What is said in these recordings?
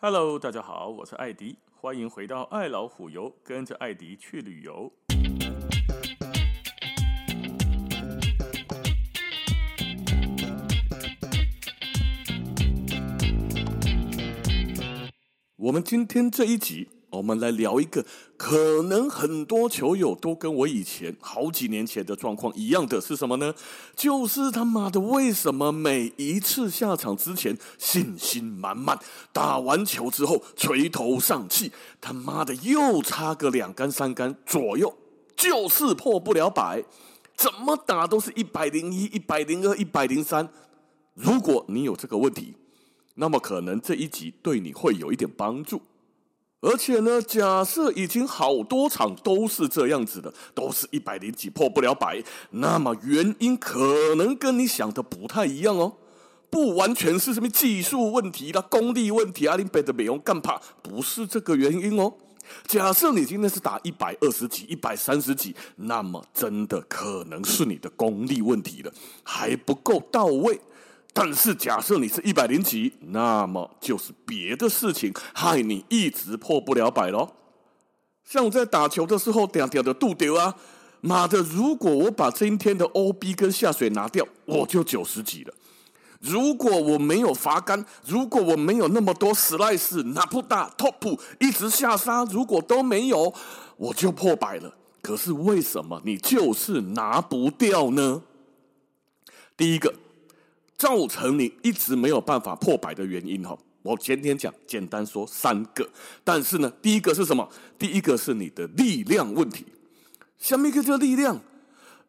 Hello，大家好，我是艾迪，欢迎回到爱老虎游，跟着艾迪去旅游。我们今天这一集，我们来聊一个可能很多球友都跟我以前好几年前的状况一样的是什么呢？就是他妈的，为什么每一次下场之前信心满满，打完球之后垂头丧气，他妈的又差个两杆三杆左右，就是破不了百，怎么打都是一百零一、一百零二、一百零三。如果你有这个问题，那么可能这一集对你会有一点帮助，而且呢，假设已经好多场都是这样子的，都是一百零几破不了百，那么原因可能跟你想的不太一样哦，不完全是什么技术问题啦、功力问题啊，你背的美容干怕不是这个原因哦。假设你今天是打一百二十几、一百三十几，那么真的可能是你的功力问题了，还不够到位。但是假设你是一百零几，那么就是别的事情害你一直破不了百喽。像我在打球的时候，屌屌的肚丢啊，妈的！如果我把今天的 OB 跟下水拿掉，我就九十几了。如果我没有罚杆，如果我没有那么多 slice、拿不大 top 一直下杀，如果都没有，我就破百了。可是为什么你就是拿不掉呢？第一个。造成你一直没有办法破百的原因哈，我今天讲简单说三个，但是呢，第一个是什么？第一个是你的力量问题。下面一个叫力量，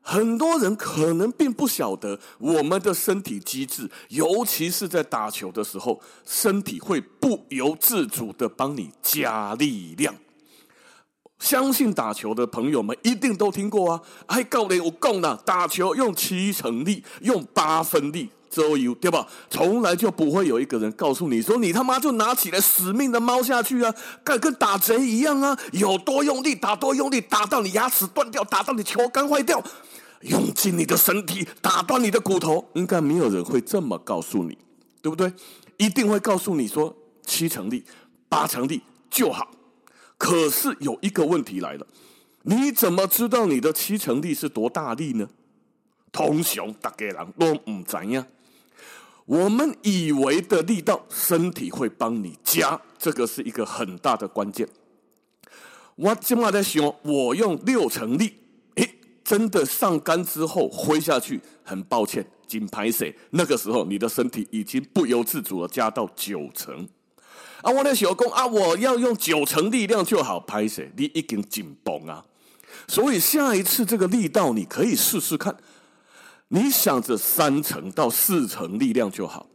很多人可能并不晓得我们的身体机制，尤其是在打球的时候，身体会不由自主的帮你加力量。相信打球的朋友们一定都听过啊，哎，教练我讲了，打球用七成力，用八分力。周游对吧？从来就不会有一个人告诉你说，你他妈就拿起来死命的猫下去啊，跟跟打贼一样啊，有多用力打多用力，打到你牙齿断掉，打到你球杆坏掉，用尽你的身体打断你的骨头，应该没有人会这么告诉你，对不对？一定会告诉你说七成力、八成力就好。可是有一个问题来了，你怎么知道你的七成力是多大力呢？通常大家人都唔知呀。我们以为的力道，身体会帮你加，这个是一个很大的关键。我今晚在想，我用六成力，诶，真的上杆之后挥下去，很抱歉，紧拍谁？那个时候你的身体已经不由自主的加到九成。啊，我的小公啊，我要用九成力量就好拍谁？你已经紧绷啊，所以下一次这个力道你可以试试看。你想着三成到四成力量就好，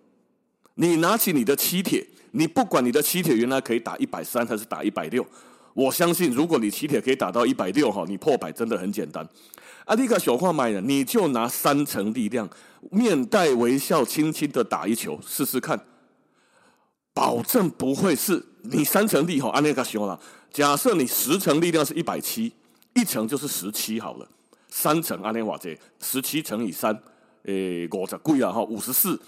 你拿起你的七铁，你不管你的七铁原来可以打一百三还是打一百六，我相信如果你七铁可以打到一百六哈，你破百真的很简单。阿迪卡小话买了，你就拿三成力量，面带微笑，轻轻的打一球试试看，保证不会是你三成力哈。阿迪卡小了，假设你十成力量是一百七，一成就是十七好了。三成阿联瓦这十七乘以三，诶，五十贵啊哈，五十四。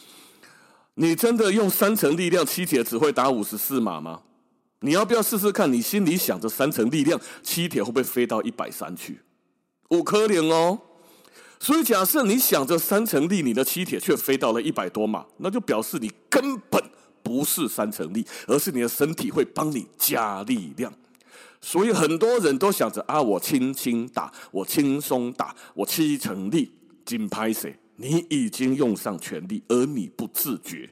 你真的用三成力量七铁只会打五十四码吗？你要不要试试看？你心里想着三成力量七铁会不会飞到一百三去？有可能哦。所以假设你想着三成力，你的七铁却飞到了一百多码，那就表示你根本不是三成力，而是你的身体会帮你加力量。所以很多人都想着啊，我轻轻打，我轻松打，我七成力，紧拍谁？你已经用上全力，而你不自觉，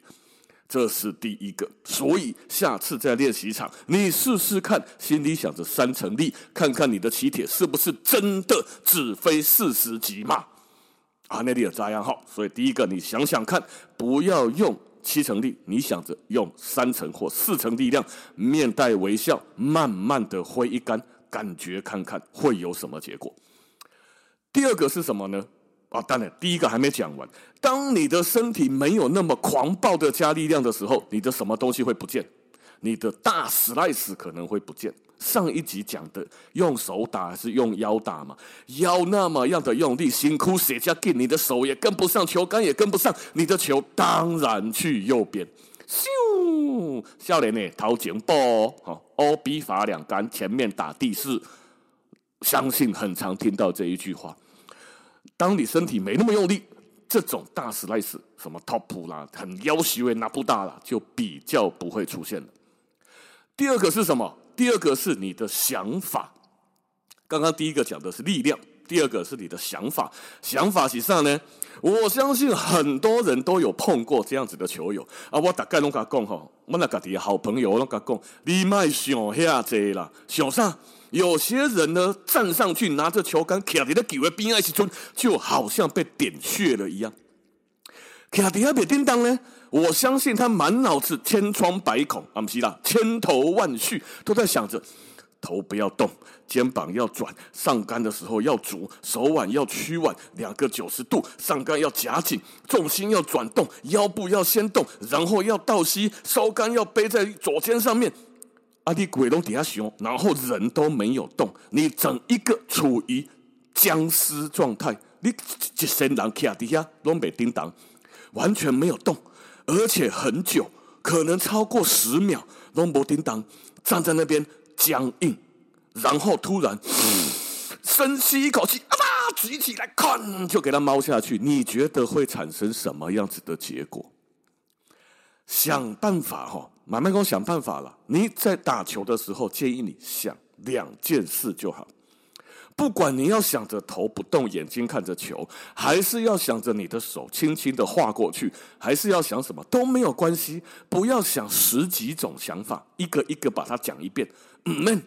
这是第一个。所以下次在练习场，你试试看，心里想着三成力，看看你的七铁是不是真的只飞四十级嘛。啊，那里有这样哈。所以第一个，你想想看，不要用。七成力，你想着用三成或四成力量，面带微笑，慢慢的挥一杆，感觉看看会有什么结果。第二个是什么呢？啊，当然，第一个还没讲完。当你的身体没有那么狂暴的加力量的时候，你的什么东西会不见？你的大 slice 可能会不见。上一集讲的，用手打还是用腰打嘛？腰那么样的用力，辛苦写加劲，你的手也跟不上，球杆也跟不上，你的球当然去右边。咻，少年呢头前步，哈，欧比法两杆，前面打第四。相信很常听到这一句话。当你身体没那么用力，这种大 slice 什么 top 啦，很要求也拿不大了，就比较不会出现了。第二个是什么？第二个是你的想法。刚刚第一个讲的是力量，第二个是你的想法。想法是啥呢？我相信很多人都有碰过这样子的球友啊。我大概拢甲讲吼，我那家己好朋友拢甲讲，你莫想遐济啦，想啥？有些人呢，站上去拿着球杆，卡在的球的边爱时阵，就好像被点穴了一样。卡在那边叮当呢，我相信他满脑子千疮百孔，啊不是啦，千头万绪，都在想着头不要动，肩膀要转，上杆的时候要足，手腕要屈腕，两个九十度，上杆要夹紧，重心要转动，腰部要先动，然后要倒吸，收杆要背在左肩上面。啊！你鬼龙底下熊，然后人都没有动，你整一个处于僵尸状态，你一身人卡底下拢没叮当，完全没有动，而且很久，可能超过十秒拢没叮当，站在那边僵硬，然后突然 深吸一口气，啊吧，举起来，看就给他猫下去，你觉得会产生什么样子的结果？想办法哈。慢慢给我想办法了。你在打球的时候，建议你想两件事就好。不管你要想着头不动，眼睛看着球，还是要想着你的手轻轻的划过去，还是要想什么都没有关系。不要想十几种想法，一个一个把它讲一遍。嗯们，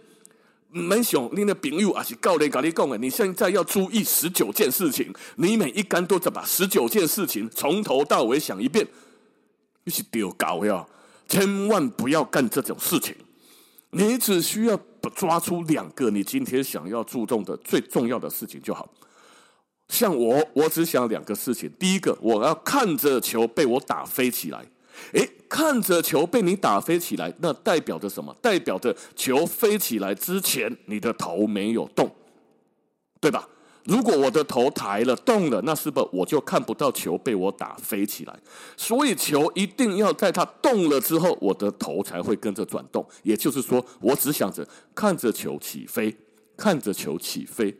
唔免想你的朋友啊是教练跟你讲的，你现在要注意十九件事情，你每一杆都得把十九件事情从头到尾想一遍，你是丢搞呀。千万不要干这种事情，你只需要抓出两个你今天想要注重的最重要的事情就好。像我，我只想两个事情：第一个，我要看着球被我打飞起来。诶，看着球被你打飞起来，那代表着什么？代表着球飞起来之前，你的头没有动，对吧？如果我的头抬了动了，那是不是我就看不到球被我打飞起来？所以球一定要在它动了之后，我的头才会跟着转动。也就是说，我只想着看着球起飞，看着球起飞。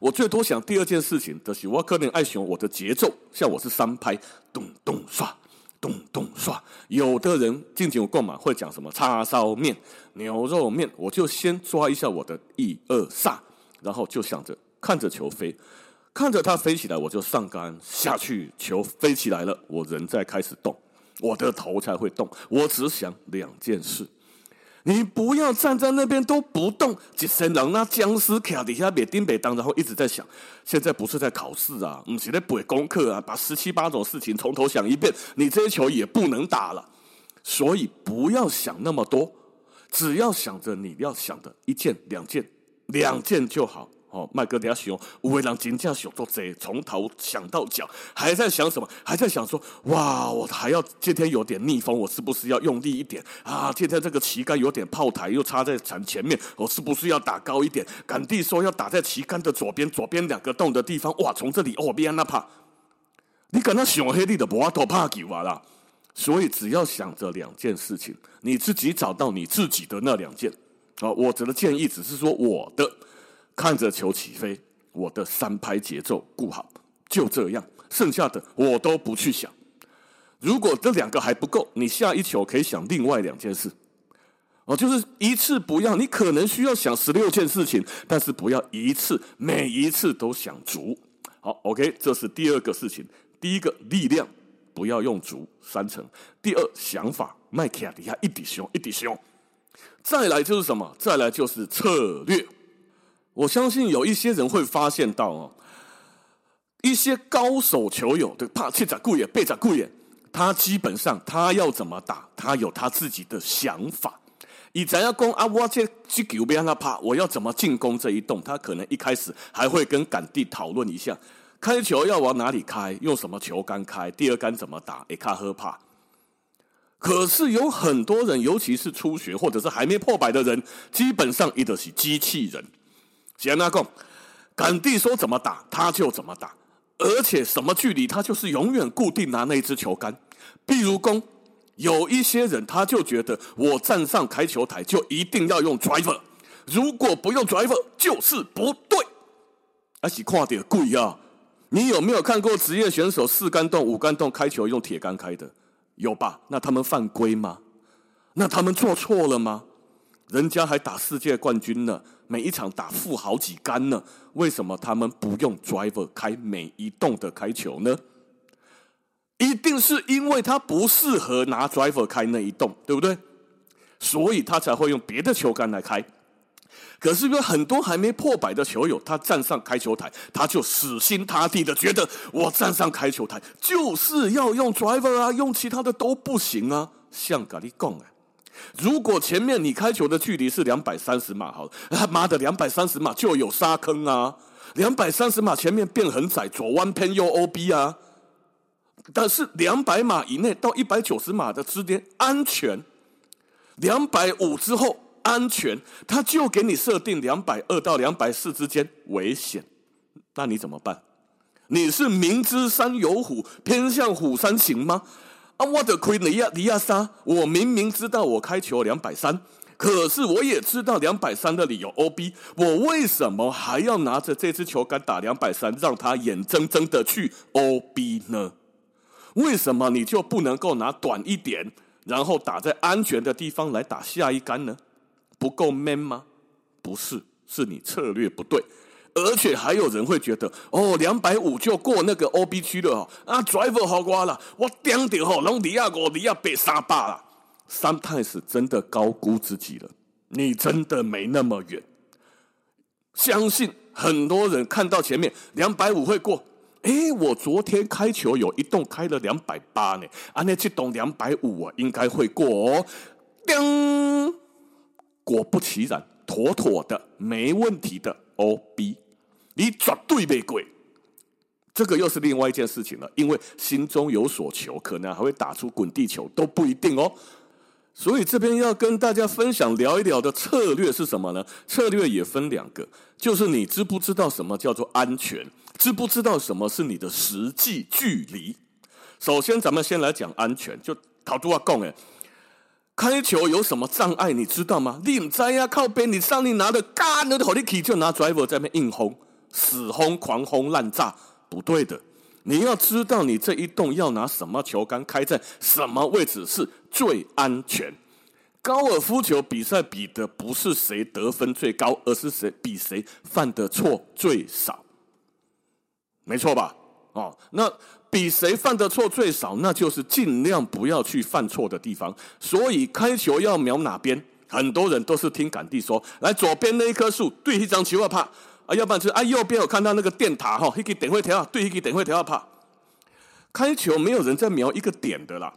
我最多想第二件事情的是，我可能爱选我的节奏，像我是三拍，咚咚刷，咚咚刷。有的人进前有购买会讲什么叉烧面、牛肉面，我就先抓一下我的一二三，然后就想着。看着球飞，看着它飞起来，我就上杆下去。球飞起来了，我人再开始动，我的头才会动。我只想两件事，你不要站在那边都不动，一身人那僵尸卡底下别叮别当，然后一直在想。现在不是在考试啊，不是在背功课啊，把十七八种事情从头想一遍，你这些球也不能打了。所以不要想那么多，只要想着你要想的一件、两件、两件就好。哦，麦哥，等下想，有的人真正想做这，从头想到脚，还在想什么？还在想说，哇，我还要今天有点逆风，我是不是要用力一点啊？今天这个旗杆有点炮台，又插在铲前面，我是不是要打高一点？杆弟说要打在旗杆的左边，左边两个洞的地方。哇，从这里哦，别那怕，你跟他想黑力的，不要多怕球啊啦。所以只要想着两件事情，你自己找到你自己的那两件。啊，我只的建议只是说我的。看着球起飞，我的三拍节奏顾好，就这样，剩下的我都不去想。如果这两个还不够，你下一球可以想另外两件事。哦，就是一次不要，你可能需要想十六件事情，但是不要一次每一次都想足。好，OK，这是第二个事情。第一个力量不要用足三成。第二想法，麦克亚底下一滴胸一滴胸。再来就是什么？再来就是策略。我相信有一些人会发现到哦，一些高手球友的怕七仔顾眼背仔顾眼，他基本上他要怎么打，他有他自己的想法。以咱要攻啊，我这这球别让他怕，我要怎么进攻这一洞？他可能一开始还会跟杆弟讨论一下，开球要往哪里开，用什么球杆开，第二杆怎么打，也卡喝怕。可是有很多人，尤其是初学或者是还没破百的人，基本上一都是机器人。简单讲，杆弟说怎么打，他就怎么打，而且什么距离，他就是永远固定拿那支球杆。比如说，有一些人他就觉得我站上开球台就一定要用 driver，如果不用 driver 就是不对。而且快点贵啊！你有没有看过职业选手四杆洞、五杆洞开球用铁杆开的？有吧？那他们犯规吗？那他们做错了吗？人家还打世界冠军呢，每一场打负好几杆呢，为什么他们不用 driver 开每一洞的开球呢？一定是因为他不适合拿 driver 开那一洞，对不对？所以他才会用别的球杆来开。可是有很多还没破百的球友，他站上开球台，他就死心塌地的觉得，我站上开球台就是要用 driver 啊，用其他的都不行啊。像咖喱讲啊，如果前面你开球的距离是两百三十码，好，他妈的两百三十码就有沙坑啊，两百三十码前面变很窄，左弯偏右 OB 啊。但是两百码以内到一百九十码的之间安全，两百五之后安全，他就给你设定两百二到两百四之间危险，那你怎么办？你是明知山有虎，偏向虎山行吗？啊，我的亏你亚你亚莎，我明明知道我开球两百三，可是我也知道两百三的理由 OB，我为什么还要拿着这支球杆打两百三，让他眼睁睁的去 OB 呢？为什么你就不能够拿短一点，然后打在安全的地方来打下一杆呢？不够 man 吗？不是，是你策略不对。而且还有人会觉得，哦，两百五就过那个 OB 区了哦，啊，driver 好瓜了，我顶掉吼，龙迪亚国迪亚被杀霸了。Sometimes 真的高估自己了，你真的没那么远。相信很多人看到前面两百五会过。哎，我昨天开球有一栋开了两百八呢，啊，那这栋两百五啊，应该会过哦。叮，果不其然，妥妥的，没问题的。OB，你绝对没过。这个又是另外一件事情了，因为心中有所求，可能还会打出滚地球都不一定哦。所以这边要跟大家分享聊一聊的策略是什么呢？策略也分两个，就是你知不知道什么叫做安全？知不知道什么是你的实际距离？首先，咱们先来讲安全。就陶都要讲诶，开球有什么障碍？你知道吗？你唔知呀，靠边，你上你拿的干的好力气，就拿 driver 在那边硬轰，死轰，狂轰滥炸，不对的。你要知道，你这一洞要拿什么球杆开在什么位置是最安全。高尔夫球比赛比的不是谁得分最高，而是谁比谁犯的错最少。没错吧？哦，那比谁犯的错最少，那就是尽量不要去犯错的地方。所以开球要瞄哪边？很多人都是听杆弟说，来左边那一棵树，对一张球要怕啊，要不然就是啊右边有看到那个电塔哈，一个点会调，对一个点会调要怕。开球没有人在瞄一个点的啦，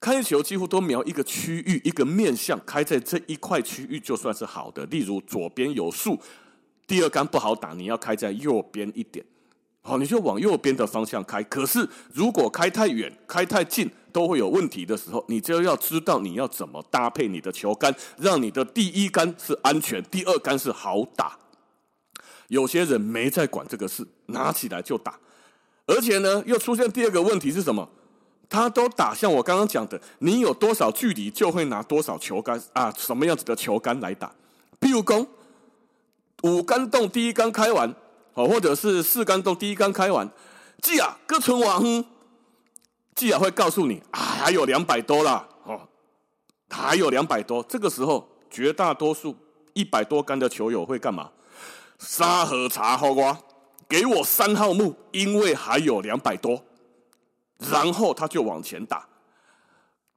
开球几乎都瞄一个区域，一个面向，开在这一块区域就算是好的。例如左边有树，第二杆不好打，你要开在右边一点。好，你就往右边的方向开。可是，如果开太远、开太近，都会有问题的时候，你就要知道你要怎么搭配你的球杆，让你的第一杆是安全，第二杆是好打。有些人没在管这个事，拿起来就打，而且呢，又出现第二个问题是什么？他都打像我刚刚讲的，你有多少距离就会拿多少球杆啊，什么样子的球杆来打？譬如说，五杆洞第一杆开完。好，或者是四杆洞第一杆开完，记啊，各存亡，记啊会告诉你啊，还有两百多啦，哦，还有两百多。这个时候，绝大多数一百多杆的球友会干嘛？沙河茶后瓜，给我三号木，因为还有两百多，然后他就往前打。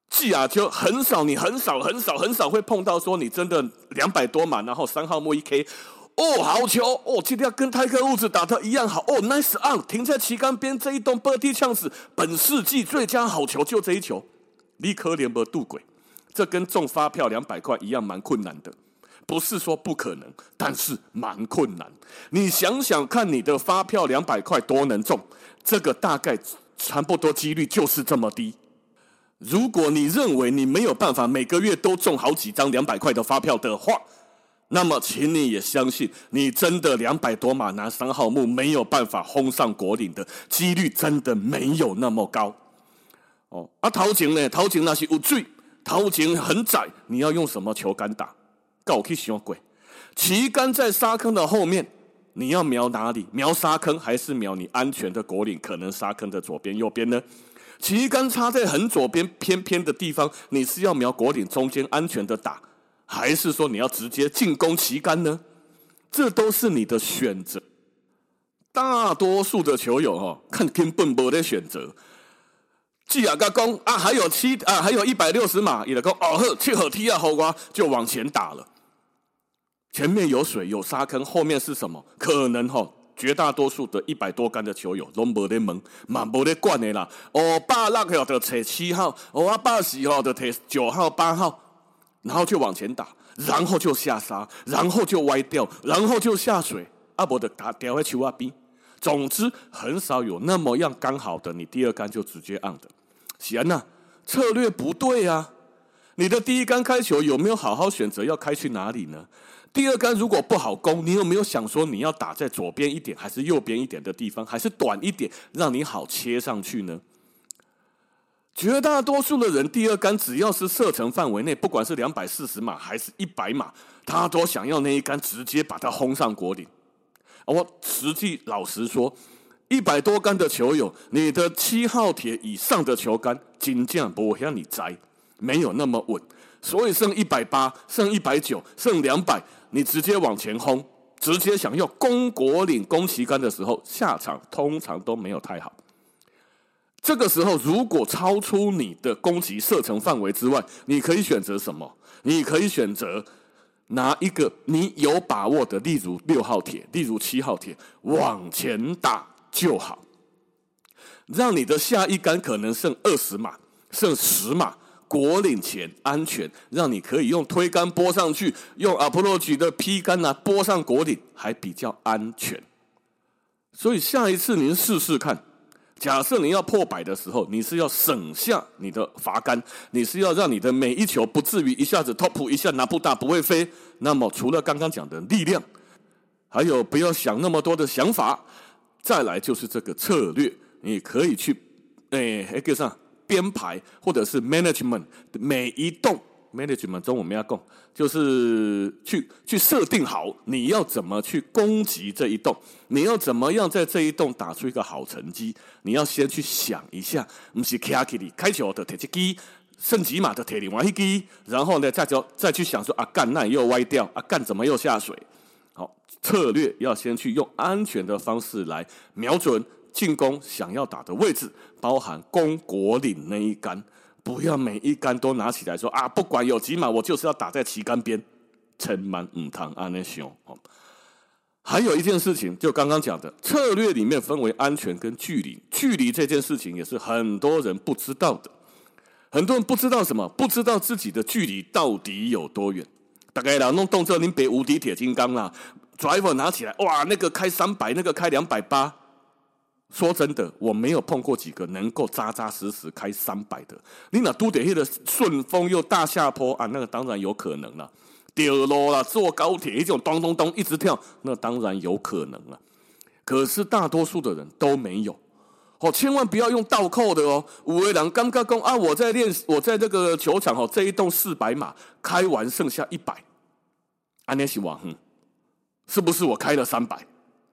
记啊，就很少，你很少很少很少会碰到说你真的两百多嘛，然后三号木一 K。哦，好球！哦，今天要跟泰克物质打的一样好。哦，nice on，停在旗杆边这一栋 birdie chance，本世纪最佳好球就这一球，立刻联合渡轨，这跟中发票两百块一样，蛮困难的。不是说不可能，但是蛮困难。你想想看，你的发票两百块多能中？这个大概差不多几率就是这么低。如果你认为你没有办法每个月都中好几张两百块的发票的话，那么，请你也相信，你真的两百多码拿三号木没有办法轰上果岭的几率真的没有那么高。哦，啊，头前呢，头前那是有水，头前很窄，你要用什么球杆打？告我去想鬼，旗杆在沙坑的后面，你要瞄哪里？瞄沙坑还是瞄你安全的果岭？可能沙坑的左边、右边呢？旗杆插在很左边偏偏的地方，你是要瞄果岭中间安全的打，还是说你要直接进攻旗杆呢？这都是你的选择。大多数的球友哈，看根本没得选择。既然个攻啊，还有七啊，还有一百六十码，也得攻哦呵，切好踢啊，后瓜就往前打了。前面有水有沙坑，后面是什么？可能哈，绝大多数的一百多杆的球友都没得门，嘛没得管的啦。哦，八六号的踩七号，哦八十号的踩九号八号，然后就往前打，然后就下沙，然后就歪掉，然后就下水，啊不的打掉在球啊边。总之，很少有那么样刚好的，你第二杆就直接按的。显然呐，策略不对啊！你的第一杆开球有没有好好选择要开去哪里呢？第二杆如果不好攻，你有没有想说你要打在左边一点，还是右边一点的地方，还是短一点，让你好切上去呢？绝大多数的人第二杆只要是射程范围内，不管是两百四十码还是一百码，他都想要那一杆直接把它轰上果岭。我实际老实说，一百多杆的球友，你的七号铁以上的球杆，金将不会让你摘，没有那么稳，所以剩一百八，剩一百九，剩两百，你直接往前轰，直接想要攻果岭、攻旗杆的时候，下场通常都没有太好。这个时候，如果超出你的攻击射程范围之外，你可以选择什么？你可以选择。拿一个你有把握的，例如六号铁，例如七号铁，往前打就好。让你的下一杆可能剩二十码，剩十码，果岭前安全，让你可以用推杆拨上去，用 approach 的劈杆呢拨上果岭，还比较安全。所以下一次您试试看。假设你要破百的时候，你是要省下你的罚杆，你是要让你的每一球不至于一下子 top 一下拿不大不会飞。那么除了刚刚讲的力量，还有不要想那么多的想法，再来就是这个策略，你可以去诶，一个上编排或者是 management 每一栋。management 中我们要讲，就是去去设定好你要怎么去攻击这一栋，你要怎么样在这一栋打出一个好成绩，你要先去想一下，不是卡起你开球的铁击机，剩几码的铁零玩一机，然后呢再就再去想说啊干那又歪掉啊干怎么又下水，好策略要先去用安全的方式来瞄准进攻想要打的位置，包含攻果岭那一杆。不要每一杆都拿起来说啊！不管有几码，我就是要打在旗杆边，千万唔通安尼想哦。还有一件事情，就刚刚讲的策略里面分为安全跟距离，距离这件事情也是很多人不知道的。很多人不知道什么，不知道自己的距离到底有多远。大概啦，弄动作，您别无敌铁金刚啦，driver 拿起来，哇，那个开三百，那个开两百八。说真的，我没有碰过几个能够扎扎实实开三百的。你那都得那个顺风又大下坡啊，那个当然有可能了。掉落了，坐高铁一种咚咚咚一直跳，那当然有可能了。可是大多数的人都没有。哦，千万不要用倒扣的哦。五位郎刚刚讲啊，我在练，我在这个球场哦，这一栋四百码开完剩下一百，安尼是往哼，是不是我开了三百？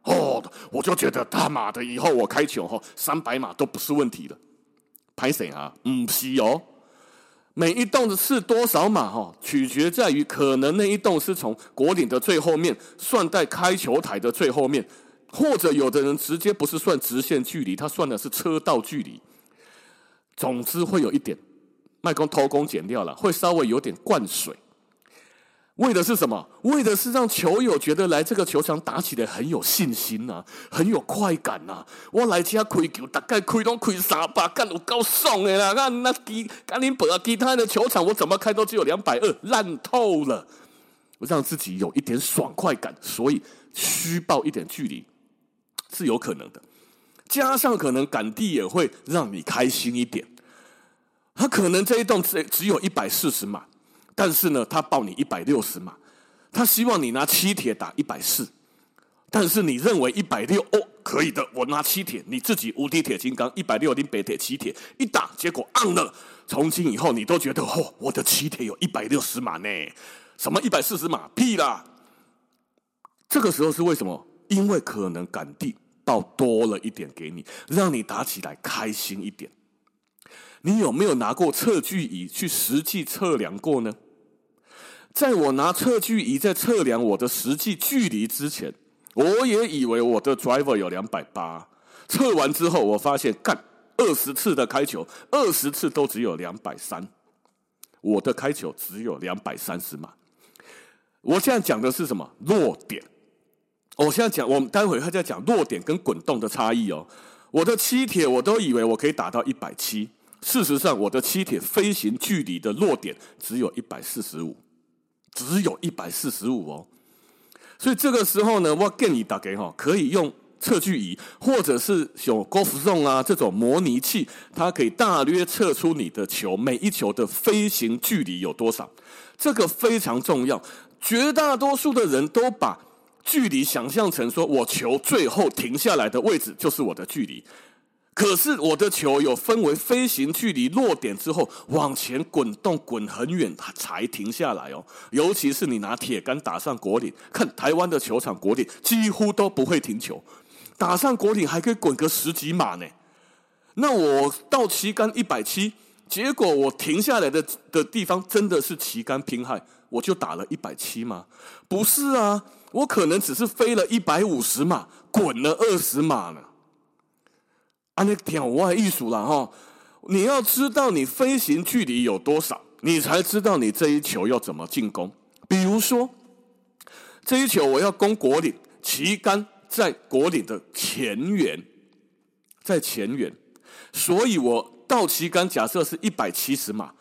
哦，我就觉得他妈的，以后我开球哈，三百码都不是问题的。拍谁啊？唔是哦，每一栋的是多少码哈，取决在于可能那一栋是从果岭的最后面算在开球台的最后面，或者有的人直接不是算直线距离，他算的是车道距离。总之会有一点，麦克偷工减料了，会稍微有点灌水。为的是什么？为的是让球友觉得来这个球场打起来很有信心呐、啊，很有快感呐、啊。我来家开球，大概开都开三百，干有够爽的啦！那那其赶紧本啊，其他的球场我怎么开都只有两百二，烂透了。我让自己有一点爽快感，所以虚报一点距离是有可能的。加上可能赶地也会让你开心一点。他可能这一栋只只有一百四十码。但是呢，他报你一百六十码，他希望你拿七铁打一百四，但是你认为一百六哦，可以的，我拿七铁，你自己无敌铁金刚一百六零北铁七铁一打，结果按了。从今以后，你都觉得哦，我的七铁有一百六十码呢？什么一百四十码？屁啦！这个时候是为什么？因为可能杆地报多了一点给你，让你打起来开心一点。你有没有拿过测距仪去实际测量过呢？在我拿测距仪在测量我的实际距离之前，我也以为我的 driver 有两百八。测完之后，我发现干二十次的开球，二十次都只有两百三。我的开球只有两百三十码。我现在讲的是什么？落点。我现在讲，我们待会还在讲落点跟滚动的差异哦。我的七铁我都以为我可以打到一百七，事实上我的七铁飞行距离的落点只有一百四十五。只有一百四十五哦，所以这个时候呢，我建议大家哈，可以用测距仪，或者是有 Golf Zone 啊这种模拟器，它可以大约测出你的球每一球的飞行距离有多少。这个非常重要，绝大多数的人都把距离想象成说，我球最后停下来的位置就是我的距离。可是我的球有分为飞行距离落点之后往前滚动滚很远才停下来哦，尤其是你拿铁杆打上果岭，看台湾的球场果岭几乎都不会停球，打上果岭还可以滚个十几码呢。那我到旗杆一百七，结果我停下来的的地方真的是旗杆拼害，我就打了一百七吗？不是啊，我可能只是飞了一百五十码，滚了二十码呢。啊，你听我的意思啦哈！你要知道你飞行距离有多少，你才知道你这一球要怎么进攻。比如说，这一球我要攻果岭，旗杆在果岭的前缘，在前缘，所以我到旗杆假设是一百七十码，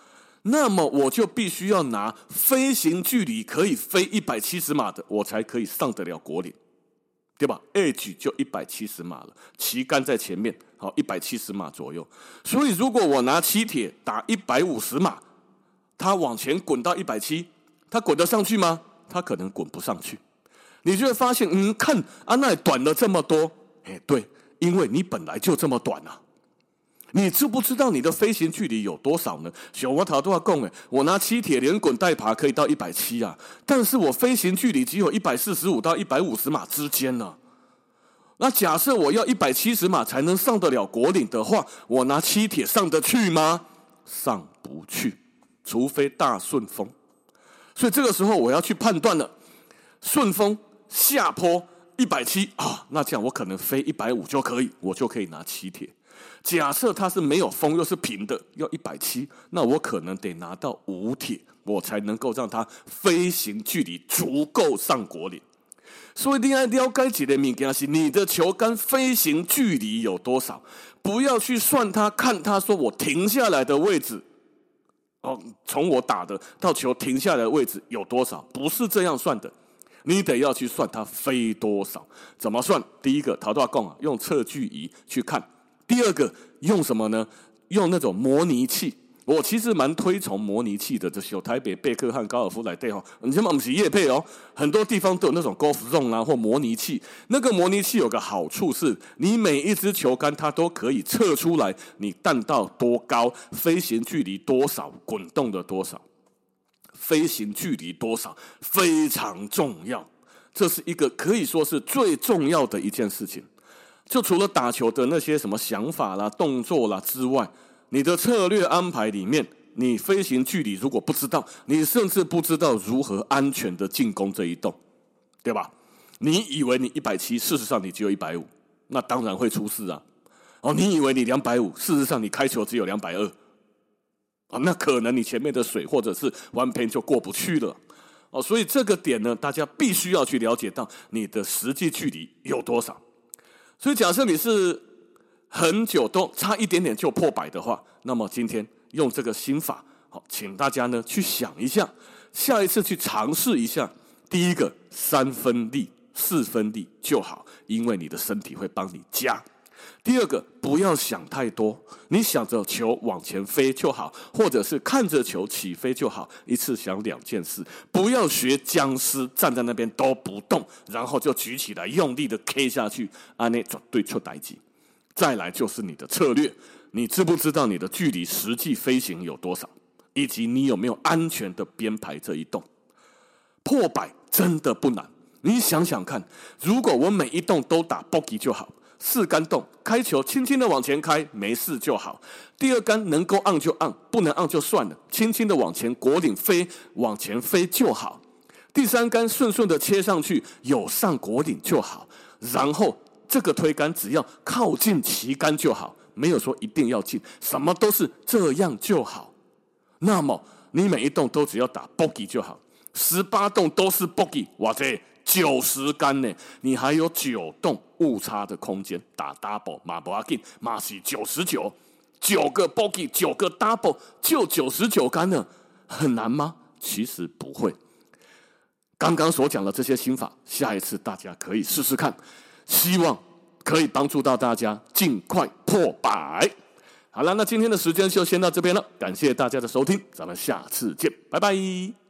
那么我就必须要拿飞行距离可以飞一百七十码的，我才可以上得了果岭。对吧？Edge 就一百七十码了，旗杆在前面，好一百七十码左右。所以如果我拿七铁打一百五十码，它往前滚到一百七，它滚得上去吗？它可能滚不上去。你就会发现，嗯，看啊，那短了这么多，哎，对，因为你本来就这么短啊。你知不知道你的飞行距离有多少呢？小我头拄仔讲诶，我拿七铁连滚带爬可以到一百七啊，但是我飞行距离只有一百四十五到一百五十码之间呢。那假设我要一百七十码才能上得了国岭的话，我拿七铁上得去吗？上不去，除非大顺风。所以这个时候我要去判断了，顺风下坡一百七啊，那这样我可能飞一百五就可以，我就可以拿七铁。假设它是没有风又是平的，要一百七，那我可能得拿到五铁，我才能够让它飞行距离足够上果岭。所以你要了解一个物件是，你的球杆飞行距离有多少？不要去算它，看它说我停下来的位置，哦，从我打的到球停下来的位置有多少？不是这样算的，你得要去算它飞多少。怎么算？第一个，陶大贡啊，用测距仪去看。第二个用什么呢？用那种模拟器。我其实蛮推崇模拟器的。这些台北贝克汉高尔夫来对吼，你先把不是业配哦，很多地方都有那种 Golf Zone 啊或模拟器。那个模拟器有个好处是，你每一支球杆它都可以测出来你弹道多高、飞行距离多少、滚动的多少。飞行距离多少非常重要，这是一个可以说是最重要的一件事情。就除了打球的那些什么想法啦、动作啦之外，你的策略安排里面，你飞行距离如果不知道，你甚至不知道如何安全的进攻这一动，对吧？你以为你一百七，事实上你只有一百五，那当然会出事啊！哦，你以为你两百五，事实上你开球只有两百二，啊，那可能你前面的水或者是弯偏就过不去了哦。所以这个点呢，大家必须要去了解到你的实际距离有多少。所以，假设你是很久都差一点点就破百的话，那么今天用这个心法，好，请大家呢去想一下，下一次去尝试一下。第一个三分力、四分力就好，因为你的身体会帮你加。第二个，不要想太多，你想着球往前飞就好，或者是看着球起飞就好，一次想两件事。不要学僵尸站在那边都不动，然后就举起来用力的 K 下去，啊，那绝对出代志。再来就是你的策略，你知不知道你的距离实际飞行有多少，以及你有没有安全的编排这一动？破百真的不难，你想想看，如果我每一动都打 bogey 就好。四杆洞，开球轻轻的往前开，没事就好。第二杆能够按就按，不能按就算了，轻轻的往前果岭飞，往前飞就好。第三杆顺顺的切上去，有上果岭就好。然后这个推杆只要靠近旗杆就好，没有说一定要进，什么都是这样就好。那么你每一洞都只要打 bogey 就好，十八洞都是 bogey，哇塞！九十杆呢，你还有九洞误差的空间，打 double 马不阿金马是九十九，九个 bogey 九个 double 就九十九杆呢，很难吗？其实不会。刚刚所讲的这些心法，下一次大家可以试试看，希望可以帮助到大家尽快破百。好了，那今天的时间就先到这边了，感谢大家的收听，咱们下次见，拜拜。